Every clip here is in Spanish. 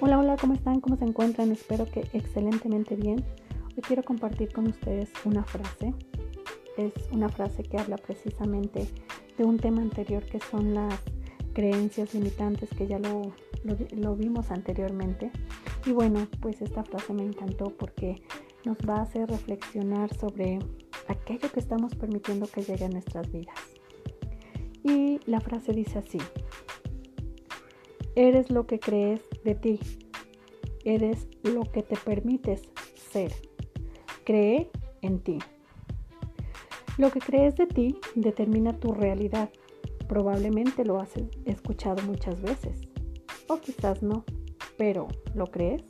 Hola, hola, ¿cómo están? ¿Cómo se encuentran? Espero que excelentemente bien. Hoy quiero compartir con ustedes una frase. Es una frase que habla precisamente de un tema anterior que son las creencias limitantes que ya lo, lo, vimos anteriormente. Y bueno, pues esta frase me encantó porque nos va a hacer reflexionar sobre aquello que estamos permitiendo que llegue a nuestras vidas. Y la frase dice así, eres lo que crees de ti, eres lo que te permites ser, cree en ti. Lo que crees de ti determina tu realidad. Probablemente lo has escuchado muchas veces, o quizás no, pero ¿lo crees?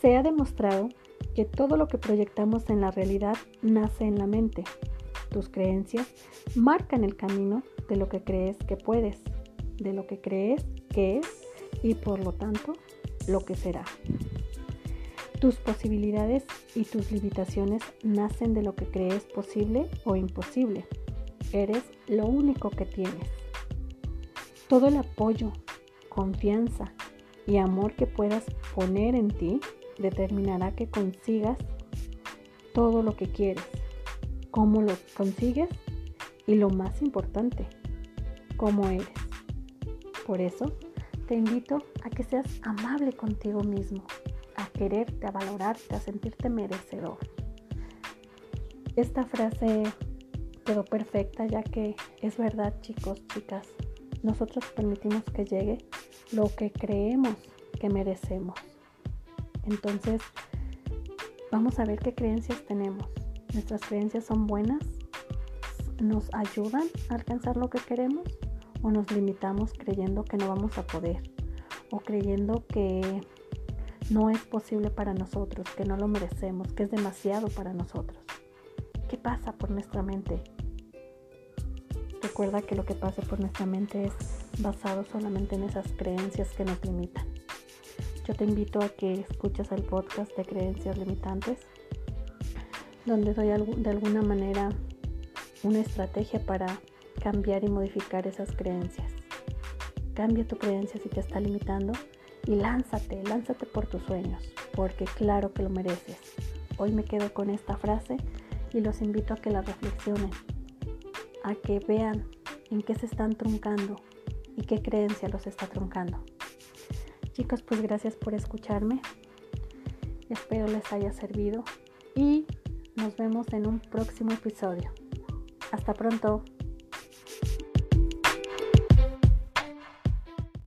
Se ha demostrado que todo lo que proyectamos en la realidad nace en la mente. Tus creencias marcan el camino de lo que crees que puedes, de lo que crees que es y por lo tanto lo que será. Tus posibilidades y tus limitaciones nacen de lo que crees posible o imposible. Eres lo único que tienes. Todo el apoyo, confianza y amor que puedas poner en ti determinará que consigas todo lo que quieres, cómo lo consigues y lo más importante, cómo eres. Por eso, te invito a que seas amable contigo mismo, a quererte, a valorarte, a sentirte merecedor. Esta frase quedó perfecta ya que es verdad chicos, chicas, nosotros permitimos que llegue lo que creemos que merecemos. Entonces, vamos a ver qué creencias tenemos. ¿Nuestras creencias son buenas? ¿Nos ayudan a alcanzar lo que queremos? ¿O nos limitamos creyendo que no vamos a poder? ¿O creyendo que no es posible para nosotros, que no lo merecemos, que es demasiado para nosotros? ¿Qué pasa por nuestra mente? Recuerda que lo que pasa por nuestra mente es basado solamente en esas creencias que nos limitan. Yo te invito a que escuches el podcast de creencias limitantes, donde doy de alguna manera una estrategia para cambiar y modificar esas creencias. Cambia tu creencia si te está limitando y lánzate, lánzate por tus sueños, porque claro que lo mereces. Hoy me quedo con esta frase y los invito a que la reflexionen, a que vean en qué se están truncando y qué creencia los está truncando. Chicos, pues gracias por escucharme. Espero les haya servido y nos vemos en un próximo episodio. Hasta pronto.